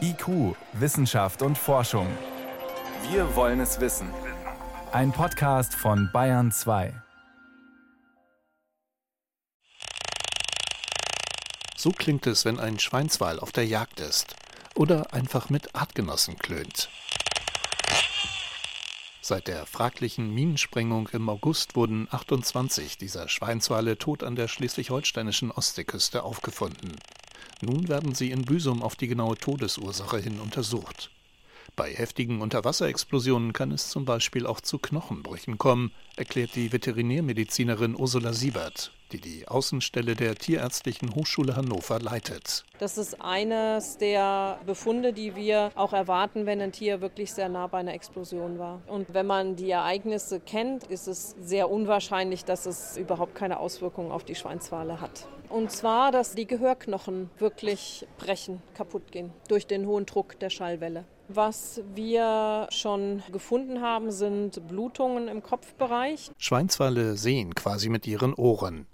IQ, Wissenschaft und Forschung. Wir wollen es wissen. Ein Podcast von Bayern 2. So klingt es, wenn ein Schweinswal auf der Jagd ist oder einfach mit Artgenossen klönt. Seit der fraglichen Minensprengung im August wurden 28 dieser Schweinswale tot an der schleswig-holsteinischen Ostseeküste aufgefunden. Nun werden sie in Büsum auf die genaue Todesursache hin untersucht. Bei heftigen Unterwasserexplosionen kann es zum Beispiel auch zu Knochenbrüchen kommen, erklärt die Veterinärmedizinerin Ursula Siebert, die die Außenstelle der Tierärztlichen Hochschule Hannover leitet. Das ist eines der Befunde, die wir auch erwarten, wenn ein Tier wirklich sehr nah bei einer Explosion war. Und wenn man die Ereignisse kennt, ist es sehr unwahrscheinlich, dass es überhaupt keine Auswirkungen auf die Schweinswale hat. Und zwar, dass die Gehörknochen wirklich brechen, kaputt gehen durch den hohen Druck der Schallwelle. Was wir schon gefunden haben, sind Blutungen im Kopfbereich. Schweinswale sehen quasi mit ihren Ohren.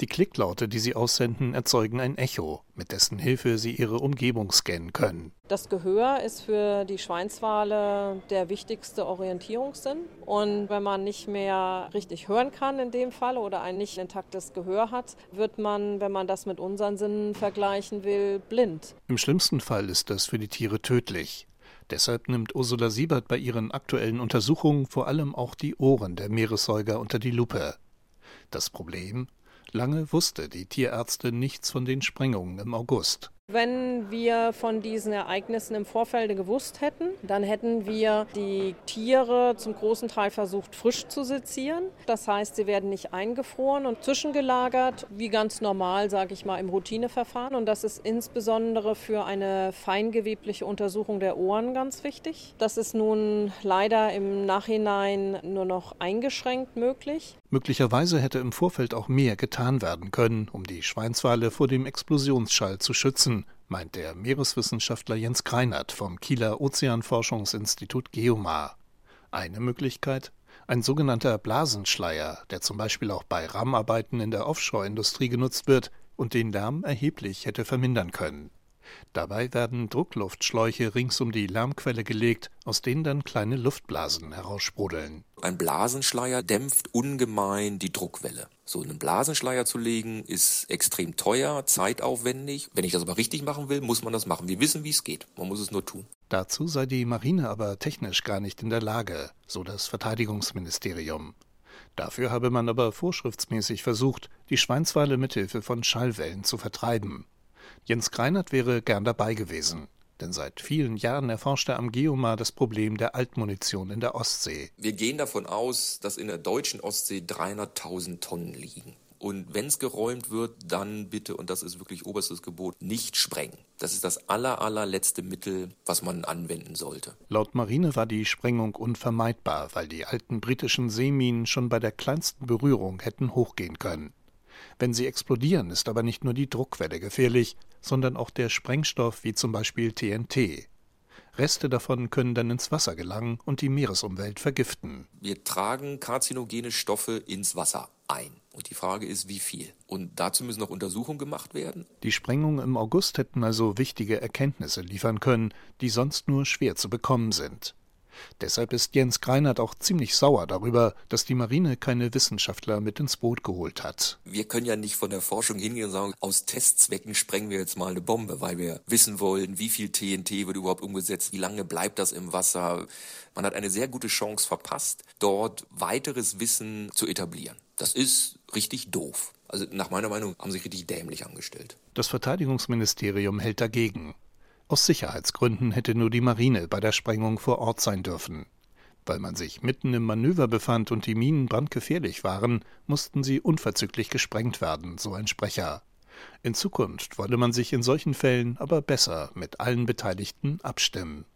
Die Klicklaute, die sie aussenden, erzeugen ein Echo, mit dessen Hilfe sie ihre Umgebung scannen können. Das Gehör ist für die Schweinswale der wichtigste Orientierungssinn. Und wenn man nicht mehr richtig hören kann in dem Fall oder ein nicht intaktes Gehör hat, wird man, wenn man das mit unseren Sinnen vergleichen will, blind. Im schlimmsten Fall ist das für die Tiere tödlich. Deshalb nimmt Ursula Siebert bei ihren aktuellen Untersuchungen vor allem auch die Ohren der Meeressäuger unter die Lupe. Das Problem? Lange wusste die Tierärztin nichts von den Sprengungen im August. Wenn wir von diesen Ereignissen im Vorfeld gewusst hätten, dann hätten wir die Tiere zum großen Teil versucht frisch zu sezieren. Das heißt, sie werden nicht eingefroren und zwischengelagert, wie ganz normal, sage ich mal, im Routineverfahren. Und das ist insbesondere für eine feingewebliche Untersuchung der Ohren ganz wichtig. Das ist nun leider im Nachhinein nur noch eingeschränkt möglich. Möglicherweise hätte im Vorfeld auch mehr getan werden können, um die Schweinswale vor dem Explosionsschall zu schützen, meint der Meereswissenschaftler Jens Kreinert vom Kieler Ozeanforschungsinstitut Geomar. Eine Möglichkeit? Ein sogenannter Blasenschleier, der zum Beispiel auch bei Rahmenarbeiten in der Offshore-Industrie genutzt wird und den Lärm erheblich hätte vermindern können. Dabei werden Druckluftschläuche rings um die Lärmquelle gelegt, aus denen dann kleine Luftblasen heraussprudeln. Ein Blasenschleier dämpft ungemein die Druckwelle. So einen Blasenschleier zu legen ist extrem teuer, zeitaufwendig. Wenn ich das aber richtig machen will, muss man das machen. Wir wissen, wie es geht. Man muss es nur tun. Dazu sei die Marine aber technisch gar nicht in der Lage, so das Verteidigungsministerium. Dafür habe man aber vorschriftsmäßig versucht, die Schweinswale mithilfe von Schallwellen zu vertreiben. Jens Kreinert wäre gern dabei gewesen. Denn seit vielen Jahren erforscht er am Geomar das Problem der Altmunition in der Ostsee. Wir gehen davon aus, dass in der deutschen Ostsee 300.000 Tonnen liegen. Und wenn es geräumt wird, dann bitte, und das ist wirklich oberstes Gebot, nicht sprengen. Das ist das aller, allerletzte Mittel, was man anwenden sollte. Laut Marine war die Sprengung unvermeidbar, weil die alten britischen Seeminen schon bei der kleinsten Berührung hätten hochgehen können. Wenn sie explodieren, ist aber nicht nur die Druckwelle gefährlich, sondern auch der Sprengstoff wie zum Beispiel TNT. Reste davon können dann ins Wasser gelangen und die Meeresumwelt vergiften. Wir tragen karzinogene Stoffe ins Wasser ein. Und die Frage ist, wie viel? Und dazu müssen noch Untersuchungen gemacht werden. Die Sprengungen im August hätten also wichtige Erkenntnisse liefern können, die sonst nur schwer zu bekommen sind. Deshalb ist Jens Greinert auch ziemlich sauer darüber, dass die Marine keine Wissenschaftler mit ins Boot geholt hat. Wir können ja nicht von der Forschung hingehen und sagen, aus Testzwecken sprengen wir jetzt mal eine Bombe, weil wir wissen wollen, wie viel TNT wird überhaupt umgesetzt, wie lange bleibt das im Wasser. Man hat eine sehr gute Chance verpasst, dort weiteres Wissen zu etablieren. Das ist richtig doof. Also nach meiner Meinung haben sie sich richtig dämlich angestellt. Das Verteidigungsministerium hält dagegen. Aus Sicherheitsgründen hätte nur die Marine bei der Sprengung vor Ort sein dürfen. Weil man sich mitten im Manöver befand und die Minen brandgefährlich waren, mussten sie unverzüglich gesprengt werden, so ein Sprecher. In Zukunft wolle man sich in solchen Fällen aber besser mit allen Beteiligten abstimmen.